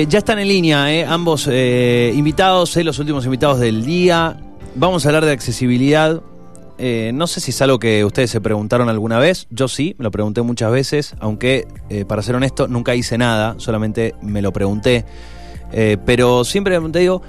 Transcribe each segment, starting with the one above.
Eh, Ya están en línea, eh, ambos eh, invitados, eh, los últimos invitados del día. Vamos a hablar de accesibilidad. Eh, no sé si es algo que ustedes se preguntaron alguna vez. Yo sí, me lo pregunté muchas veces, aunque eh, para ser honesto nunca hice nada, solamente me lo pregunté. Pero siempre me digo,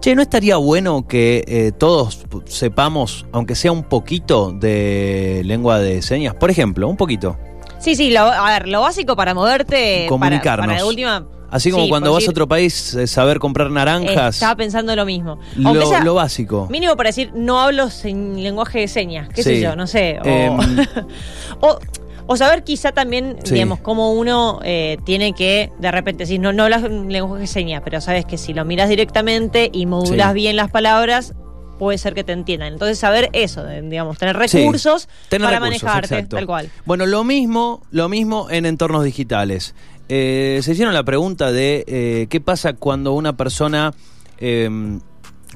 che, ¿no estaría bueno que todos sepamos, aunque sea un poquito de lengua de señas? Por ejemplo, un poquito. Sí, sí, lo, a ver, lo básico para moverte. Comunicarnos. Para, para de última. Así como sí, cuando vas a decir, otro país, eh, saber comprar naranjas. Estaba pensando lo mismo. Lo, Aunque sea lo básico. mínimo para decir, no hablo en lenguaje de señas, qué sé yo, no sé. O, Em. o, o saber quizá también, Sí. digamos, cómo uno eh, tiene que, de repente, si no, no hablas en lenguaje de señas, pero sabes que si lo miras directamente y modulas bien las palabras, puede ser que te entiendan. Entonces, saber eso, digamos, tener Sí, recursos tener para recursos, manejarte, exacto. tal cual. Bueno, lo mismo, lo mismo en entornos digitales. Eh, se hicieron la pregunta de eh, qué pasa cuando una persona eh,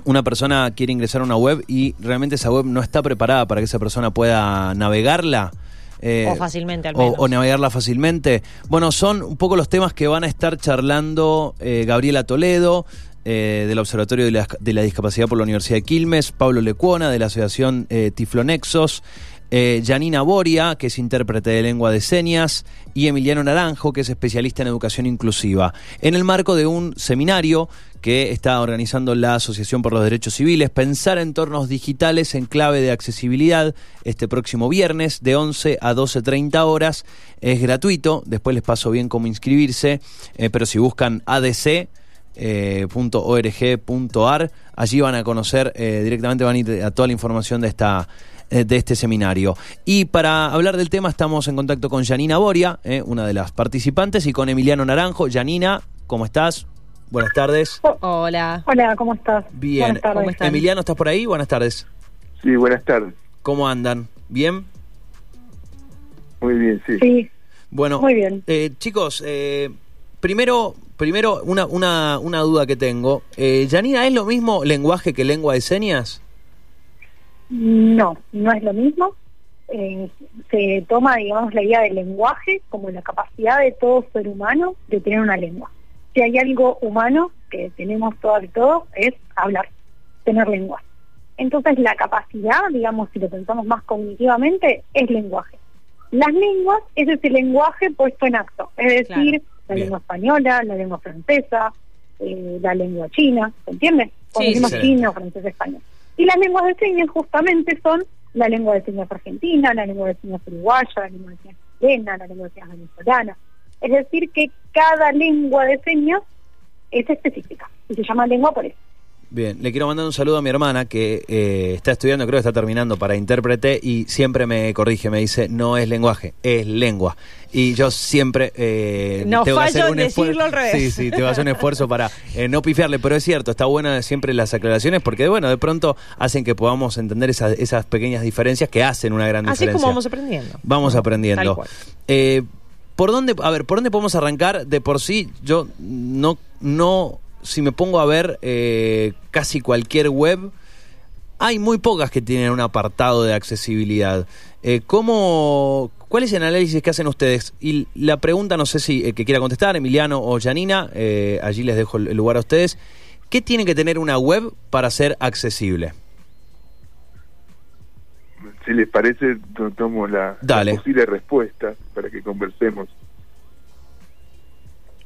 una persona quiere ingresar a una web y realmente esa web no está preparada para que esa persona pueda navegarla. eh, O fácilmente, al o- menos. o navegarla fácilmente. Bueno, son un poco los temas que van a estar charlando eh, Gabriela Toledo, eh, del Observatorio de la, Discapacidad por la Universidad de Quilmes, Pablo Lecuona, de la Asociación eh, Tiflonexos, eh, Janina Boria, que es intérprete de lengua de señas, y Emiliano Naranjo, que es especialista en educación inclusiva, en el marco de un seminario que está organizando la Asociación por los Derechos Civiles, Pensar entornos digitales en clave de accesibilidad, este próximo viernes de 11 a 12.30 horas. Es gratuito, después les paso bien cómo inscribirse, eh, pero si buscan ADC, eh, .org.ar. Allí van a conocer eh, directamente, van a ir a toda la información de esta eh, de este seminario. Y para hablar del tema estamos en contacto con Janina Boria, eh, una de las participantes, y con Emiliano Naranjo. Janina, ¿cómo estás? Buenas tardes. Hola. Hola, ¿cómo estás? Bien. Buenas tardes. ¿Cómo estás? Emiliano, ¿estás por ahí? Buenas tardes. Sí, buenas tardes. ¿Cómo andan? ¿Bien? Muy bien, sí. Sí, Bueno, Muy bien. eh, chicos, eh, primero, primero una, una, una duda que tengo. Eh, Janina, ¿es lo mismo lenguaje que lengua de señas? no, no es lo mismo. Eh, se toma, digamos, la idea del lenguaje como la capacidad de todo ser humano de tener una lengua. Si hay algo humano que tenemos todas y todos es hablar, tener lengua. Entonces la capacidad, digamos, si lo pensamos más cognitivamente, es lenguaje. Las lenguas es ese lenguaje puesto en acto, es Claro. decir, la Bien. lengua española, la lengua francesa, eh, la lengua china, ¿se entiende? Cuando Sí, decimos sí. chino, francés, español. Y las lenguas de señas justamente son la lengua de señas argentina, la lengua de señas uruguaya, la lengua de señas chilena, la lengua de señas venezolana. Es decir, que cada lengua de señas es específica y se llama lengua por eso. Bien, le quiero mandar un saludo a mi hermana que eh, está estudiando, creo que está terminando para intérprete y siempre me corrige, me dice, no es lenguaje, es lengua. Y yo siempre eh, No tengo que hacer un esfuerzo. decirlo al revés. Sí, sí, tengo que hacer un esfuerzo para eh, no pifiarle, pero es cierto, está buena siempre las aclaraciones porque, bueno, de pronto hacen que podamos entender esas, esas pequeñas diferencias que hacen una gran Así diferencia. es como vamos aprendiendo. Vamos aprendiendo. Tal cual. Eh, ¿Por dónde, a ver, por dónde podemos arrancar? De por sí, yo no, no, si me pongo a ver eh, casi cualquier web, hay muy pocas que tienen un apartado de accesibilidad. Eh, ¿cómo, ¿Cuál es el análisis que hacen ustedes? Y la pregunta, no sé si eh, que quiera contestar, Emiliano o Janina, eh, allí les dejo el lugar a ustedes. ¿Qué tiene que tener una web para ser accesible? Si les parece, to- tomo la, la posible respuesta para que conversemos.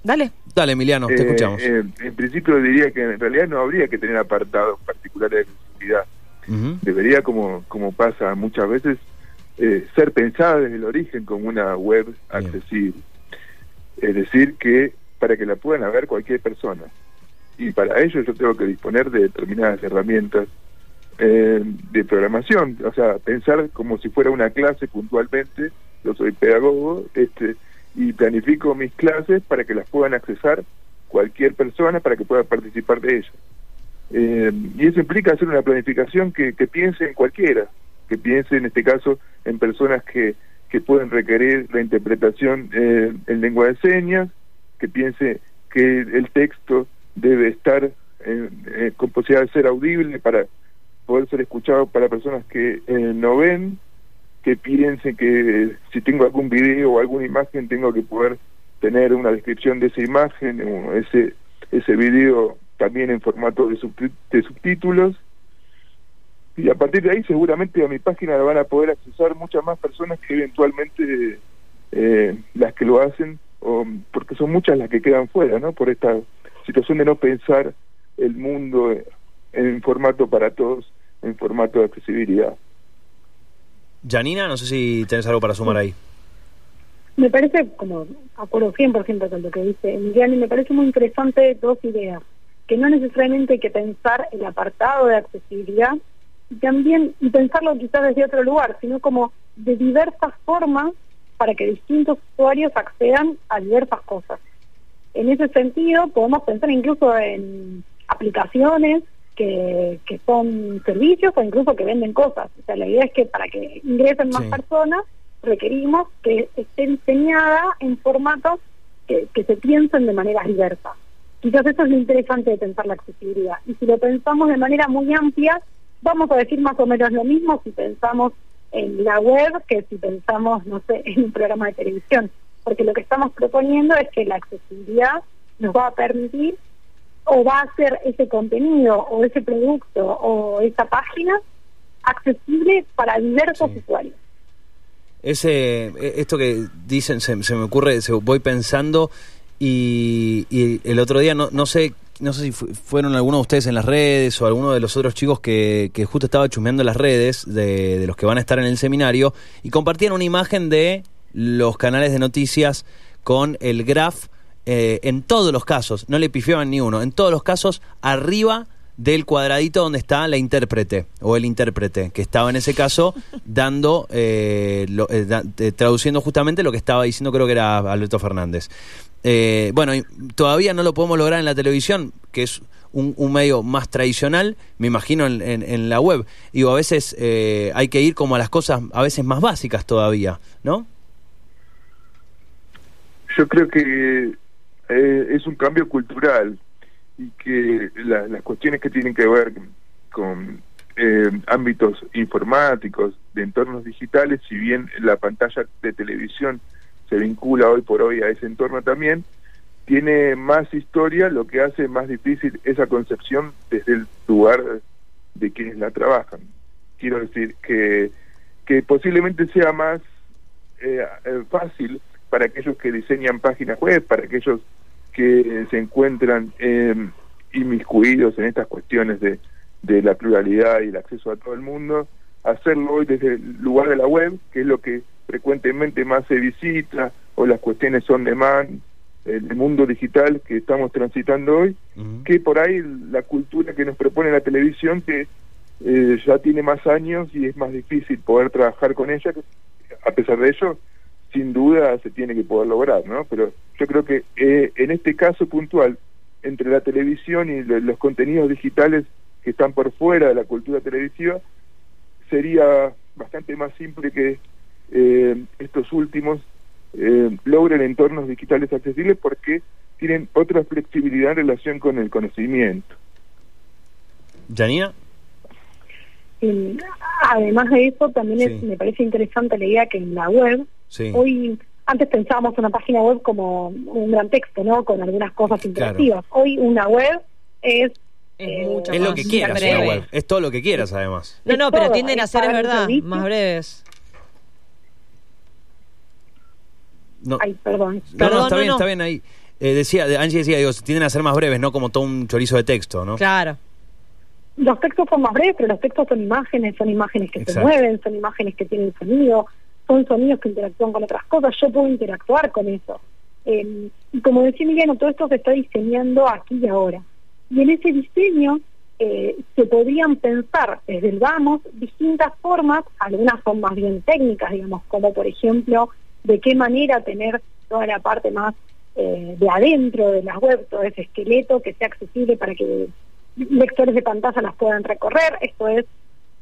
Dale. Dale, Emiliano, te Eh, escuchamos. eh, en principio diría que en realidad no habría que tener apartados particulares de accesibilidad. Ujú. Debería, como, como pasa muchas veces, eh, ser pensada desde el origen como una web Bien. accesible. Es decir, que para que la puedan ver cualquier persona. Y para ello yo tengo que disponer de determinadas herramientas eh, de programación, o sea, pensar como si fuera una clase puntualmente, yo soy pedagogo, este y planifico mis clases para que las puedan accesar cualquier persona para que pueda participar de ellas. Eh, y eso implica hacer una planificación que, piense en cualquiera, que piense en este caso en personas que, que pueden requerir la interpretación eh, en lengua de señas, que piense que el texto debe estar eh, eh, con posibilidad de ser audible para poder ser escuchado para personas que eh, no ven, que piensen que si tengo algún video o alguna imagen tengo que poder tener una descripción de esa imagen ese ese video también en formato de, de subtítulos y a partir de ahí seguramente a mi página la van a poder accesar muchas más personas que eventualmente eh, las que lo hacen, o, porque son muchas las que quedan fuera, ¿no? Por esta situación de no pensar el mundo en formato para todos, en formato de accesibilidad. Janina, no sé si tenés algo para sumar ahí. Me parece, como acuerdo 100% con lo que dice Emiliano, y me parece muy interesante dos ideas, que no necesariamente hay que pensar el apartado de accesibilidad y también y pensarlo quizás desde otro lugar, sino como de diversas formas para que distintos usuarios accedan a diversas cosas. En ese sentido, podemos pensar incluso en aplicaciones que, que son servicios o incluso que venden cosas. O sea, la idea es que para que ingresen más personas, requerimos que esté diseñada en formatos que, que se piensen de manera diversas. Quizás eso es lo interesante de pensar la accesibilidad. Y si lo pensamos de manera muy amplia, vamos a decir más o menos lo mismo si pensamos en la web que si pensamos, no sé, en un programa de televisión. Porque lo que estamos proponiendo es que la accesibilidad nos va a permitir o va a hacer ese contenido o ese producto o esa página accesible para diversos usuarios. Ese, e, esto que dicen se, me ocurre, se, voy pensando y, y, el otro día no, no sé no sé si fueron algunos de ustedes en las redes o alguno de los otros chicos que, que justo estaba chusmeando las redes de, de, los que van a estar en el seminario y compartían una imagen de los canales de noticias con el graph eh, en todos los casos, no le pifiaban ni uno, en todos los casos arriba del cuadradito donde está la intérprete o el intérprete, que estaba en ese caso dando, eh, eh, traduciendo justamente lo que estaba diciendo, creo que era Alberto Fernández. Eh, bueno, todavía no lo podemos lograr en la televisión, que es un, medio más tradicional, me imagino en, en, la web. Digo, a veces eh, hay que ir como a las cosas a veces más básicas todavía, ¿no? Yo creo que eh, es un cambio cultural y que las cuestiones que tienen que ver con ámbitos informáticos, de entornos digitales, si bien la pantalla de televisión se vincula hoy por hoy a ese entorno también, tiene más historia, lo que hace más difícil esa concepción desde el lugar de quienes la trabajan. Quiero decir que, que posiblemente sea más eh, eh, fácil para aquellos que diseñan páginas web, para aquellos que se encuentran eh, inmiscuidos en estas cuestiones de, de la pluralidad y el acceso a todo el mundo, hacerlo hoy desde el lugar de la web, que es lo que frecuentemente más se visita, o las cuestiones son de más el mundo digital que estamos transitando hoy, que por ahí la cultura que nos propone la televisión, que eh, ya tiene más años y es más difícil poder trabajar con ella, a pesar de ello, sin duda se tiene que poder lograr, ¿no? Pero yo creo que eh, en este caso puntual, entre la televisión y los contenidos digitales que están por fuera de la cultura televisiva, sería bastante más simple que eh, estos últimos eh, logren entornos digitales accesibles porque tienen otra flexibilidad en relación con el conocimiento. ¿Janina? además de eso, también me parece interesante la idea que en la web, hoy, antes pensábamos una página web como un gran texto, ¿no? Con algunas cosas interactivas. Hoy una web es es, es lo que quieras, web. Es todo lo que quieras, además. No, no, pero tienden a ser, es verdad, más breves. No. Ay, perdón. No, no, está bien, está bien ahí. Eh, decía, Angie decía, digo, tienden a ser más breves, no como todo un chorizo de texto, ¿no? Claro. Los textos son más breves, pero los textos son imágenes, son imágenes que se mueven, son imágenes que tienen sonido, son sonidos que interactúan con otras cosas. Yo puedo interactuar con eso. Eh, y como decía Miguel, todo esto se está diseñando aquí y ahora. Y en ese diseño eh, se podrían pensar desde el vamos distintas formas, algunas son más bien técnicas, digamos, como por ejemplo de qué manera tener toda la parte más eh, de adentro de las web, todo ese esqueleto que sea accesible para que lectores de pantalla las puedan recorrer. Esto es,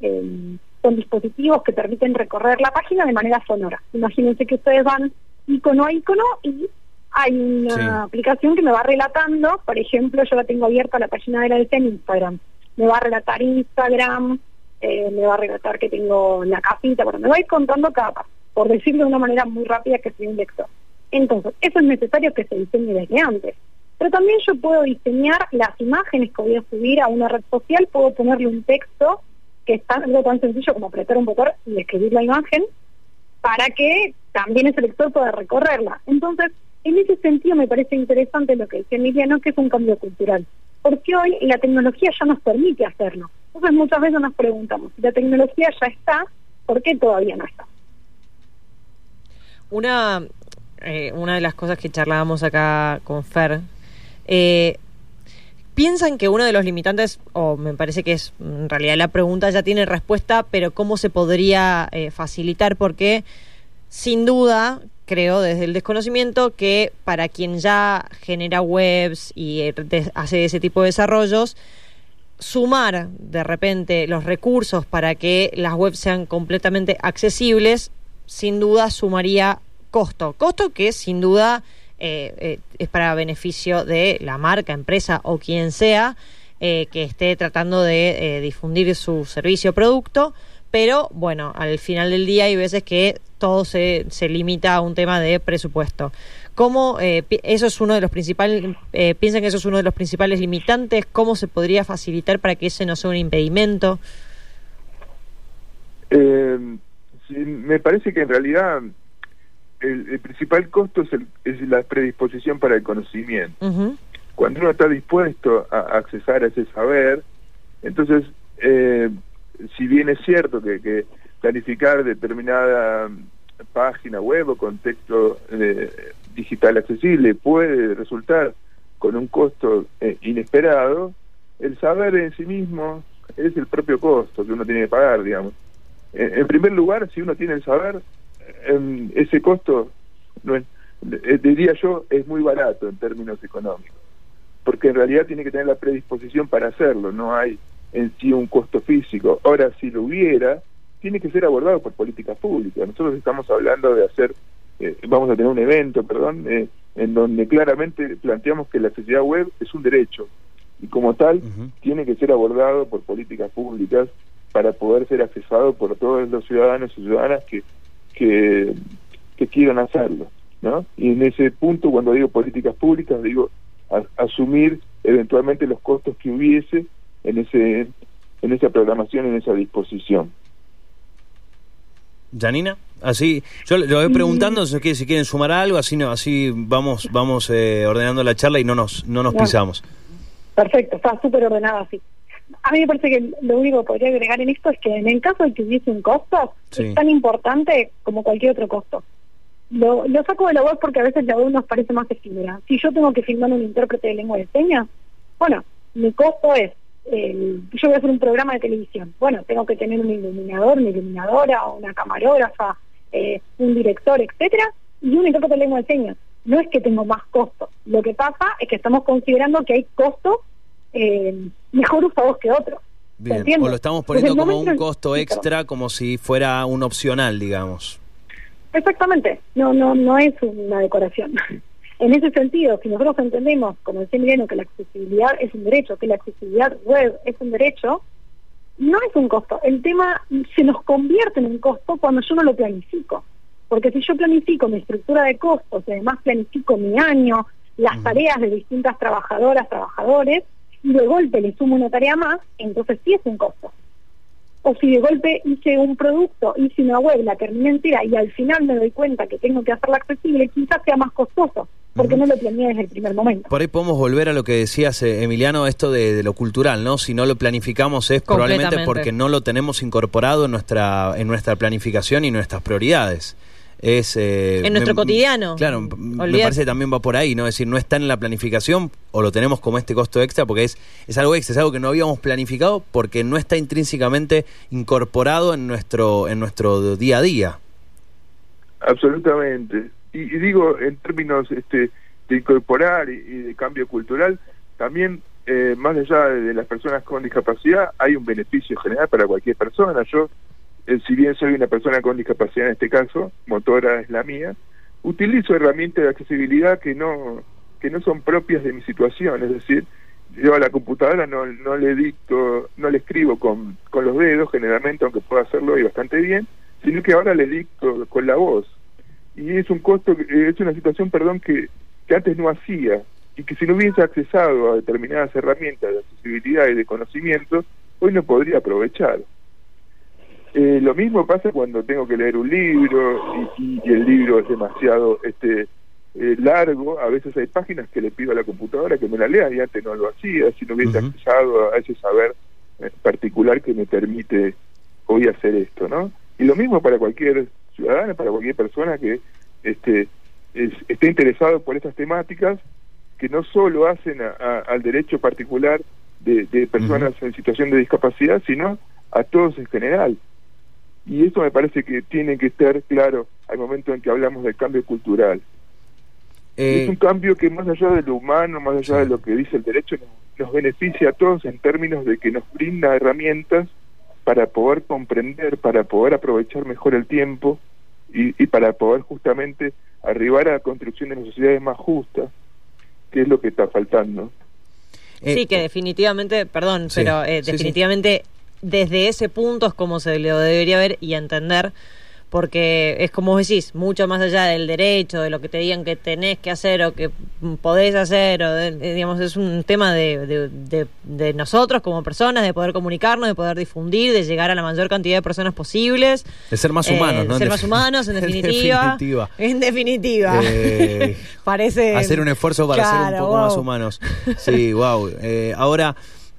eh, son dispositivos que permiten recorrer la página de manera sonora. Imagínense que ustedes van icono a icono y hay una aplicación que me va relatando, por ejemplo, yo la tengo abierta la página de la en Instagram, me va a relatar Instagram, eh, me va a relatar que tengo la casita, bueno, me va a ir contando cada paso, por decirlo de una manera muy rápida que soy un lector. Entonces, eso es necesario que se diseñe desde antes. Pero también yo puedo diseñar las imágenes que voy a subir a una red social, puedo ponerle un texto que es algo tan sencillo como apretar un botón y escribir la imagen para que también ese lector pueda recorrerla. Entonces, en ese sentido me parece interesante lo que dice Emiliano, que es un cambio cultural, porque hoy la tecnología ya nos permite hacerlo. Entonces muchas veces nos preguntamos, si la tecnología ya está, ¿por qué todavía no está? Una, eh, una de las cosas que charlábamos acá con Fer, eh, piensan que uno de los limitantes, o me parece que es en realidad la pregunta ya tiene respuesta, pero ¿cómo se podría eh, facilitar? Porque sin duda creo desde el desconocimiento que para quien ya genera webs y hace ese tipo de desarrollos, sumar de repente los recursos para que las webs sean completamente accesibles, sin duda sumaría costo. Costo que sin duda eh, eh, es para beneficio de la marca, empresa o quien sea eh, que esté tratando de difundir su servicio o producto. Pero bueno, al final del día hay veces que todo se, se limita a un tema de presupuesto. ¿Cómo eso es uno de los principales, piensan que eso es uno de los principales limitantes? ¿Cómo se podría facilitar para que ese no sea un impedimento? me parece que en realidad el, principal costo es, la predisposición para el conocimiento. Cuando uno está dispuesto a, accesar a ese saber, entonces, eh, si bien es cierto que, planificar determinada página web o contexto eh, digital accesible puede resultar con un costo eh, inesperado, el saber en sí mismo es el propio costo que uno tiene que pagar, digamos. en primer lugar, si uno tiene el saber, ese costo, no es, eh, diría yo, es muy barato en términos económicos, porque en realidad tiene que tener la predisposición para hacerlo, no hay en sí un costo físico. Ahora, si lo hubiera, tiene que ser abordado por políticas públicas. Nosotros estamos hablando de hacer, eh, vamos a tener un evento, perdón, eh, en donde claramente planteamos que la accesibilidad web es un derecho y como tal tiene que ser abordado por políticas públicas para poder ser accesado por todos los ciudadanos y ciudadanas que que, quieran hacerlo. ¿no? Y en ese punto, cuando digo políticas públicas, digo asumir eventualmente los costos que hubiese en ese en esa programación, en esa disposición. Janina, así, yo lo voy preguntando si quieren sumar algo, así no, así vamos vamos eh, ordenando la charla y no nos no nos pisamos. Perfecto, está súper ordenado así a mí me parece que lo único que podría agregar en esto es que en el caso de que hubiese un costo, es tan importante como cualquier otro costo. Lo, lo saco de la web porque a veces la web nos parece más efímera. Si yo tengo que filmar un intérprete de lengua de señas, bueno, mi costo es, yo voy a hacer un programa de televisión. Bueno, tengo que tener un iluminador, una iluminadora, una camarógrafa, eh, un director, etcétera, y un intérprete de lengua de señas. No es que tengo más costo. Lo que pasa es que estamos considerando que hay costos eh, mejor usados que otros. Bien, o lo estamos poniendo como un costo extra, como si fuera un opcional, digamos. Exactamente, no, no, no es una decoración. En ese sentido, si nosotros entendemos, como decía Mileno, que la accesibilidad es un derecho, que la accesibilidad web es un derecho, no es un costo. El tema se nos convierte en un costo cuando yo no lo planifico. Porque si yo planifico mi estructura de costos y además planifico mi año, las tareas de distintas trabajadoras, trabajadores, y de golpe le sumo una tarea más, entonces sí es un costo. O si de golpe hice un producto, hice una web, la terminé entera y al final me doy cuenta que tengo que hacerla accesible, quizás sea más costoso, porque no lo planeé desde el primer momento. Por ahí podemos volver a lo que decías, eh, Emiliano, esto de, lo cultural, ¿no? Si no lo planificamos es probablemente porque no lo tenemos incorporado en nuestra, en nuestra planificación y nuestras prioridades es... Eh, en nuestro cotidiano. Claro, me parece que también va por ahí, ¿no? Es decir, no está en la planificación o lo tenemos como este costo extra porque es, es algo extra, es algo que no habíamos planificado porque no está intrínsecamente incorporado en nuestro, en nuestro día a día. Absolutamente. Y, digo, en términos este, de incorporar y, de cambio cultural, también eh, más allá de las personas con discapacidad, hay un beneficio general para cualquier persona. Yo eh, si bien soy una persona con discapacidad en este caso, motora es la mía, utilizo herramientas de accesibilidad que no que no son propias de mi situación, es decir, yo a la computadora no, no le dicto, no le escribo con, con los dedos generalmente, aunque pueda hacerlo y bastante bien, sino que ahora le dicto con la voz. Y es un costo, es una situación, perdón, que, que antes no hacía. y que si no hubiese accesado a determinadas herramientas de accesibilidad y de conocimiento, hoy no podría aprovechar. Eh, lo mismo pasa cuando tengo que leer un libro y, el libro es demasiado este eh, largo. A veces hay páginas que le pido a la computadora que me la lea y antes no lo hacía, si no hubiese accesado a ese saber eh, particular que me permite hoy hacer esto, ¿no? Y lo mismo para cualquier ciudadano, para cualquier persona que este, esté interesado por estas temáticas que no solo hacen al derecho particular de, personas en situación de discapacidad, sino a todos en general. Y eso me parece que tiene que estar claro al momento en que hablamos del cambio cultural. Eh, es un cambio que más allá de lo humano, más allá de lo que dice el derecho, nos, beneficia a todos en términos de que nos brinda herramientas para poder comprender, para poder aprovechar mejor el tiempo y, y para poder justamente arribar a la construcción de sociedades más justas, que es lo que está faltando. sí, eh, que definitivamente, perdón, pero eh, definitivamente desde ese punto es como se lo debería ver y entender porque es como decís, mucho más allá del derecho, de lo que te digan que tenés que hacer o que podés hacer, o digamos, es un tema de, de, nosotros como personas, de poder comunicarnos, de poder difundir, de llegar a la mayor cantidad de personas posibles. De ser más humanos, eh, ¿no? De ser más humanos, en definitiva. en definitiva. Eh, Parece. Hacer un esfuerzo para ser un poco más humanos. Sí, wow. Eh, ahora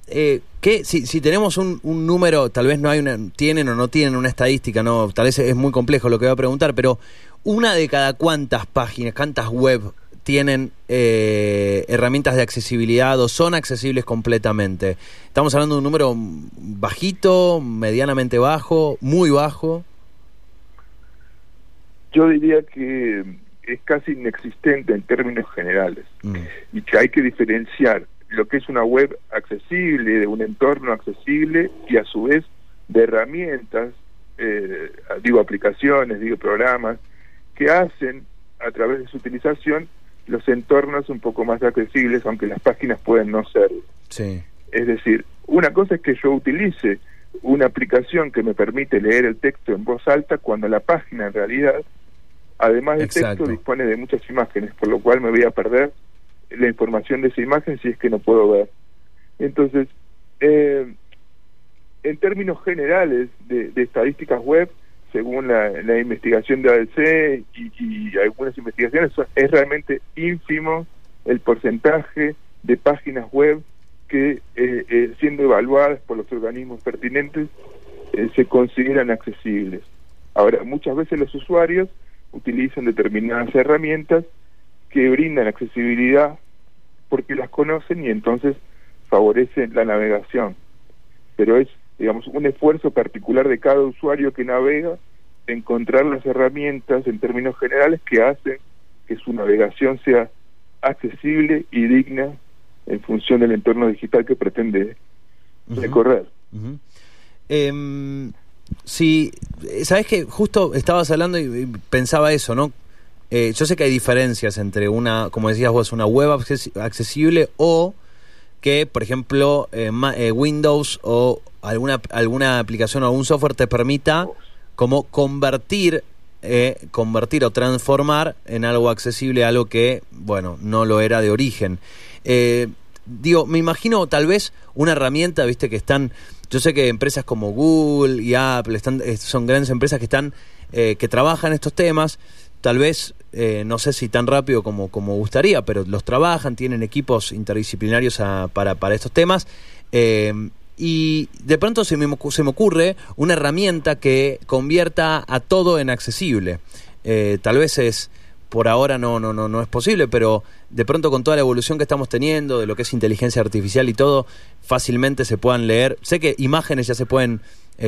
eh, que si, si tenemos un, un, número, tal vez no hay una, tienen o no tienen una estadística, no, tal vez es muy complejo lo que voy a preguntar, pero una de cada cuántas páginas, cuántas web tienen eh, herramientas de accesibilidad o son accesibles completamente. Estamos hablando de un número bajito, medianamente bajo, muy bajo. Yo diría que es casi inexistente en términos generales mm. y que hay que diferenciar lo que es una web accesible, de un entorno accesible y a su vez de herramientas, eh, digo aplicaciones, digo programas, que hacen a través de su utilización los entornos un poco más accesibles, aunque las páginas pueden no serlo. Sí. Es decir, una cosa es que yo utilice una aplicación que me permite leer el texto en voz alta cuando la página en realidad, además del texto, dispone de muchas imágenes, por lo cual me voy a perder la información de esa imagen si es que no puedo ver. Entonces, eh, en términos generales de, estadísticas web, según la, investigación de ADC y, algunas investigaciones, es realmente ínfimo el porcentaje de páginas web que, eh, eh, siendo evaluadas por los organismos pertinentes, se consideran accesibles. Ahora, muchas veces los usuarios utilizan determinadas herramientas que brindan accesibilidad porque las conocen y entonces favorecen la navegación. Pero es, digamos, un esfuerzo particular de cada usuario que navega encontrar las herramientas en términos generales que hacen que su navegación sea accesible y digna en función del entorno digital que pretende recorrer. Em, sí, sabes que justo estabas hablando y pensaba eso, ¿no? Eh, yo sé que hay diferencias entre una, como decías vos, una web accesible o que, por ejemplo, eh, eh, Windows o alguna, alguna aplicación o algún software te permita como convertir, convertir o transformar en algo accesible algo que, bueno, no lo era de origen. digo, me imagino tal vez una herramienta, viste, que están, yo sé que empresas como Google y Apple están, son grandes empresas que están, que trabajan estos temas, tal vez eh, no sé si tan rápido como, como gustaría, pero los trabajan, tienen equipos interdisciplinarios para, para estos temas. Eh, y de pronto se me, se me ocurre una herramienta que convierta a todo en accesible. Eh, tal vez es por ahora no, no, no, no es posible, pero de pronto con toda la evolución que estamos teniendo de lo que es inteligencia artificial y todo, fácilmente se puedan leer. Sé que imágenes ya se pueden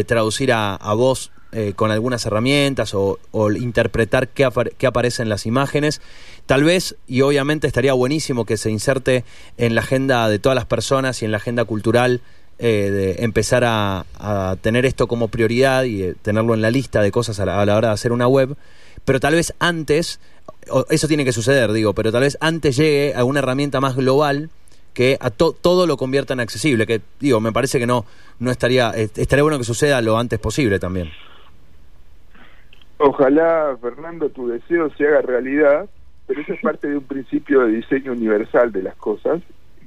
traducir a, a voz eh, con algunas herramientas o, interpretar qué, qué, aparece en las imágenes. Tal vez, y obviamente estaría buenísimo que se inserte en la agenda de todas las personas y en la agenda cultural eh, de empezar a, tener esto como prioridad y eh, tenerlo en la lista de cosas a la, hora de hacer una web. Pero tal vez antes, eso tiene que suceder, digo, pero tal vez antes llegue a una herramienta más global que a todo lo convierta en accesible, que digo, me parece que no, no estaría, estaría bueno que suceda lo antes posible también. Ojalá, Fernando, tu deseo se haga realidad pero eso es parte de un principio de diseño universal de las cosas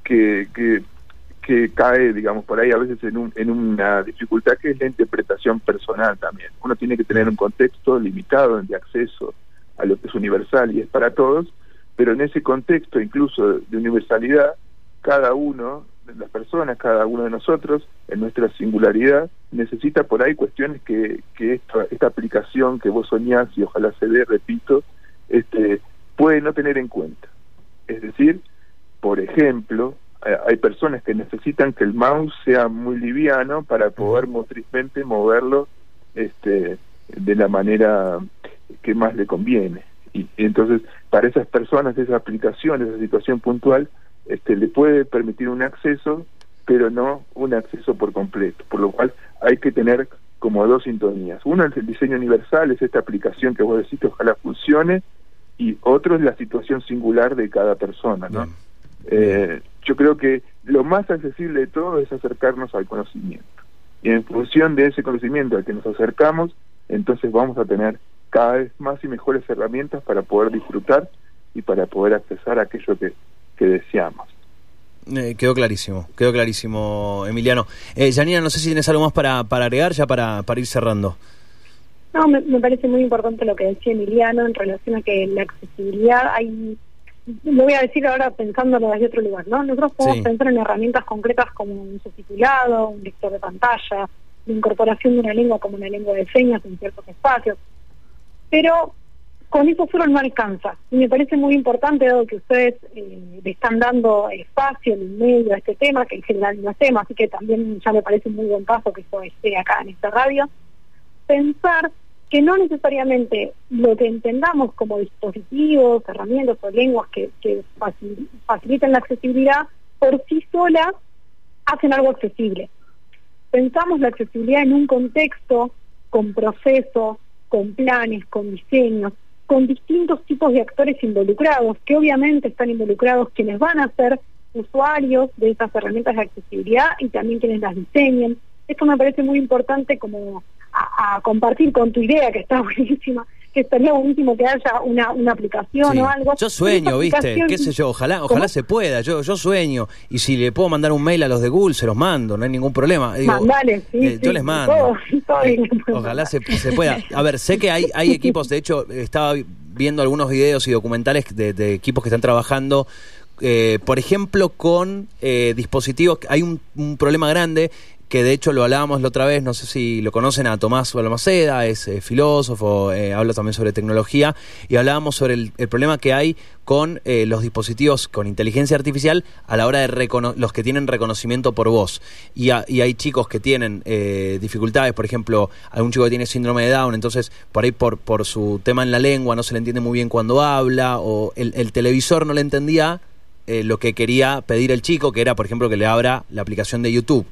que, que, que cae, digamos, por ahí a veces en, un, en una dificultad que es la interpretación personal también. Uno tiene que tener un contexto limitado de acceso a lo que es universal y es para todos, pero en ese contexto incluso de universalidad, cada uno las personas, cada uno de nosotros, en nuestra singularidad, necesita por ahí cuestiones que, que esta, esta aplicación que vos soñás y ojalá se dé, repito, este, puede no tener en cuenta. Es decir, por ejemplo, eh, hay personas que necesitan que el mouse sea muy liviano para poder motrizmente moverlo este, de la manera que más le conviene. Y, entonces, para esas personas, esa aplicación, esa situación puntual, este, le puede permitir un acceso, pero no un acceso por completo. Por lo cual hay que tener como dos sintonías. Uno es el diseño universal, es esta aplicación que vos decís que ojalá funcione, y otro es la situación singular de cada persona, ¿no? Eh, yo creo que lo más accesible de todo es acercarnos al conocimiento. Y en función de ese conocimiento al que nos acercamos, entonces vamos a tener cada vez más y mejores herramientas para poder disfrutar y para poder accesar a aquello que, que deseamos. Eh, quedó clarísimo, quedó clarísimo, Emiliano. Eh, Janina, no sé si tienes algo más para, para agregar ya para, para ir cerrando. No, me, parece muy importante lo que decía Emiliano en relación a que la accesibilidad hay lo voy a decir ahora pensándolo desde otro lugar, ¿no? Nosotros podemos pensar en herramientas concretas como un subtitulado, un lector de pantalla, la incorporación de una lengua como una lengua de señas en ciertos espacios, pero con eso solo no alcanza. Y me parece muy importante, dado que ustedes eh, le están dando espacio en el medio a este tema, que en general no hacemos, así que también ya me parece un muy buen paso que eso esté acá en esta radio, pensar que no necesariamente lo que entendamos como dispositivos, herramientas o lenguas que, que la accesibilidad por sí solas hacen algo accesible. Pensamos la accesibilidad en un contexto con procesos, con planes, con diseños, con distintos tipos de actores involucrados, que obviamente están involucrados quienes van a ser usuarios de esas herramientas de accesibilidad y también quienes las diseñen. Esto me parece muy importante como a, compartir con tu idea, que está buenísima, que estaría buenísimo que haya una, una aplicación o algo. Yo sueño, ¿viste? ¿Qué sé yo? Ojalá ojalá se pueda. Yo yo sueño. Y si le puedo mandar un mail a los de Google, se los mando, no hay ningún problema. Mandale, sí, eh, Yo les mando. Eh, ojalá se, se, pueda. A ver, sé que hay, hay equipos, de hecho, estaba viendo algunos videos y documentales de, equipos que están trabajando. Eh, por ejemplo, con dispositivos, hay un, un problema grande que de hecho lo hablábamos la otra vez, no sé si lo conocen a Tomás Balmaceda, es eh, filósofo, eh, habla también sobre tecnología, y hablábamos sobre el, problema que hay con eh, los dispositivos con inteligencia artificial a la hora de los que tienen reconocimiento por voz. Y, hay chicos que tienen dificultades, por ejemplo, algún chico que tiene síndrome de Down, entonces por ahí por, por su tema en la lengua no se le entiende muy bien cuando habla, o el, el televisor no le entendía lo que quería pedir el chico, que era, por ejemplo, que le abra la aplicación de YouTube.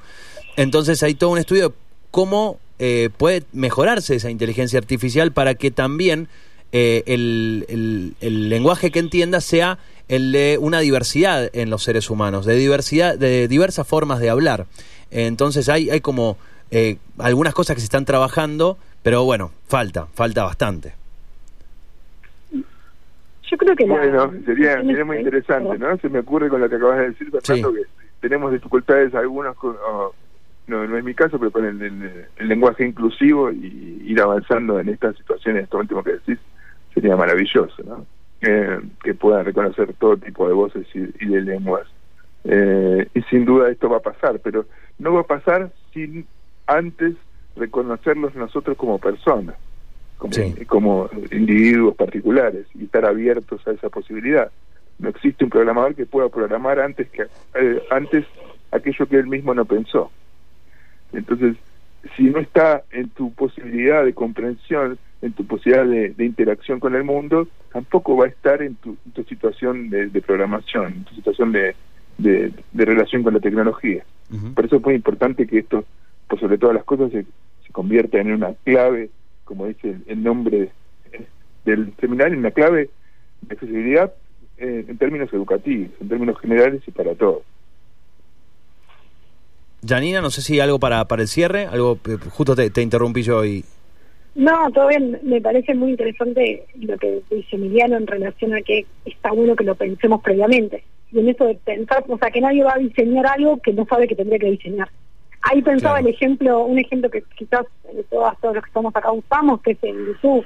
Entonces hay todo un estudio de cómo eh, puede mejorarse esa inteligencia artificial para que también eh, el, lenguaje que entienda sea el de una diversidad en los seres humanos, de diversidad, de diversas formas de hablar. Entonces hay, hay como eh, algunas cosas que se están trabajando, pero bueno, falta, falta bastante. Yo creo que bueno, sería, muy interesante, ¿no? Se me ocurre con lo que acabas de decir, Fernando, que tenemos dificultades algunos con, no, no es mi caso, pero con el, lenguaje inclusivo y ir avanzando en estas situaciones, esto último que decís, sería maravilloso, ¿no? Eh, que puedan reconocer todo tipo de voces y, de lenguas. Eh, y sin duda esto va a pasar, pero no va a pasar sin antes reconocerlos nosotros como personas, como, como individuos particulares y estar abiertos a esa posibilidad. No existe un programador que pueda programar antes que eh, antes aquello que él mismo no pensó. Entonces, si no está en tu posibilidad de comprensión, en tu posibilidad de, interacción con el mundo, tampoco va a estar en tu, situación de, programación, en tu situación de, relación con la tecnología. Por eso es muy importante que esto, por sobre todas las cosas, se, convierta en una clave, como dice el, nombre del seminario, en una clave de accesibilidad eh, en términos educativos, en términos generales y para todos. Janina, no sé si algo para, para el cierre, algo eh, justo te, interrumpí yo y... No, todo bien. Me parece muy interesante lo que dice Emiliano en relación a que está bueno que lo pensemos previamente. Y en eso de pensar, o sea, que nadie va a diseñar algo que no sabe que tendría que diseñar. Ahí pensaba Claro. el ejemplo, un ejemplo que quizás eh, todas, todos los que estamos acá usamos, que es en YouTube.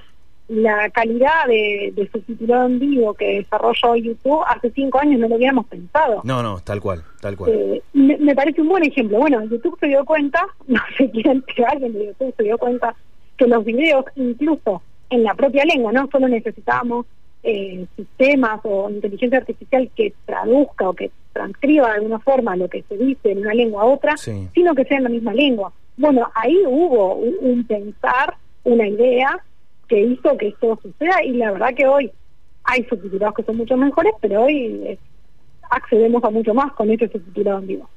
La calidad de, de subtitulado en vivo que desarrolló YouTube hace cinco años no lo hubiéramos pensado. No, no, tal cual, tal cual. Eh, me, me parece un buen ejemplo. Bueno, YouTube se dio cuenta, no sé quién, pero alguien de YouTube se dio cuenta que los videos, incluso en la propia lengua, no solo necesitábamos eh, sistemas o inteligencia artificial que traduzca o que transcriba de alguna forma lo que se dice en una lengua a otra, Sí. sino que sea en la misma lengua. Bueno, ahí hubo un, un pensar, una idea que hizo que esto suceda y la verdad que hoy hay subtitulados que son mucho mejores, pero hoy eh, accedemos a mucho más con este subtitulado en vivo.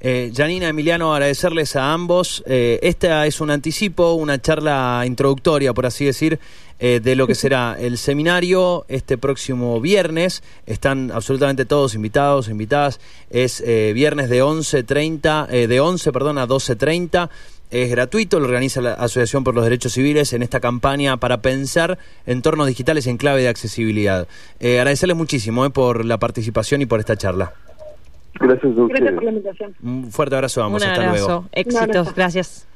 Eh, Janina, Emiliano, agradecerles a ambos. Eh, esta es un anticipo, una charla introductoria, por así decir, eh, de lo que será el seminario este próximo viernes. Están absolutamente todos invitados, invitadas. Es eh, viernes de 11.30, eh, de 11, perdón, a 12.30. Es gratuito, lo organiza la Asociación por los Derechos Civiles en esta campaña para pensar entornos digitales en clave de accesibilidad. Eh, agradecerles muchísimo eh, por la participación y por esta charla. Gracias a Gracias por la invitación. Un fuerte abrazo, vamos, Un hasta abrazo, luego. éxitos, Un abrazo. gracias.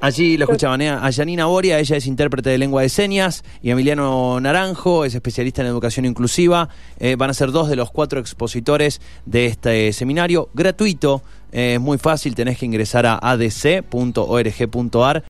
Allí lo escuchaban eh, a Janina Boria, ella es intérprete de lengua de señas, y Emiliano Naranjo es especialista en educación inclusiva. Eh, van a ser dos de los cuatro expositores de este seminario gratuito. Eh, es muy fácil, tenés que ingresar a adc.org.ar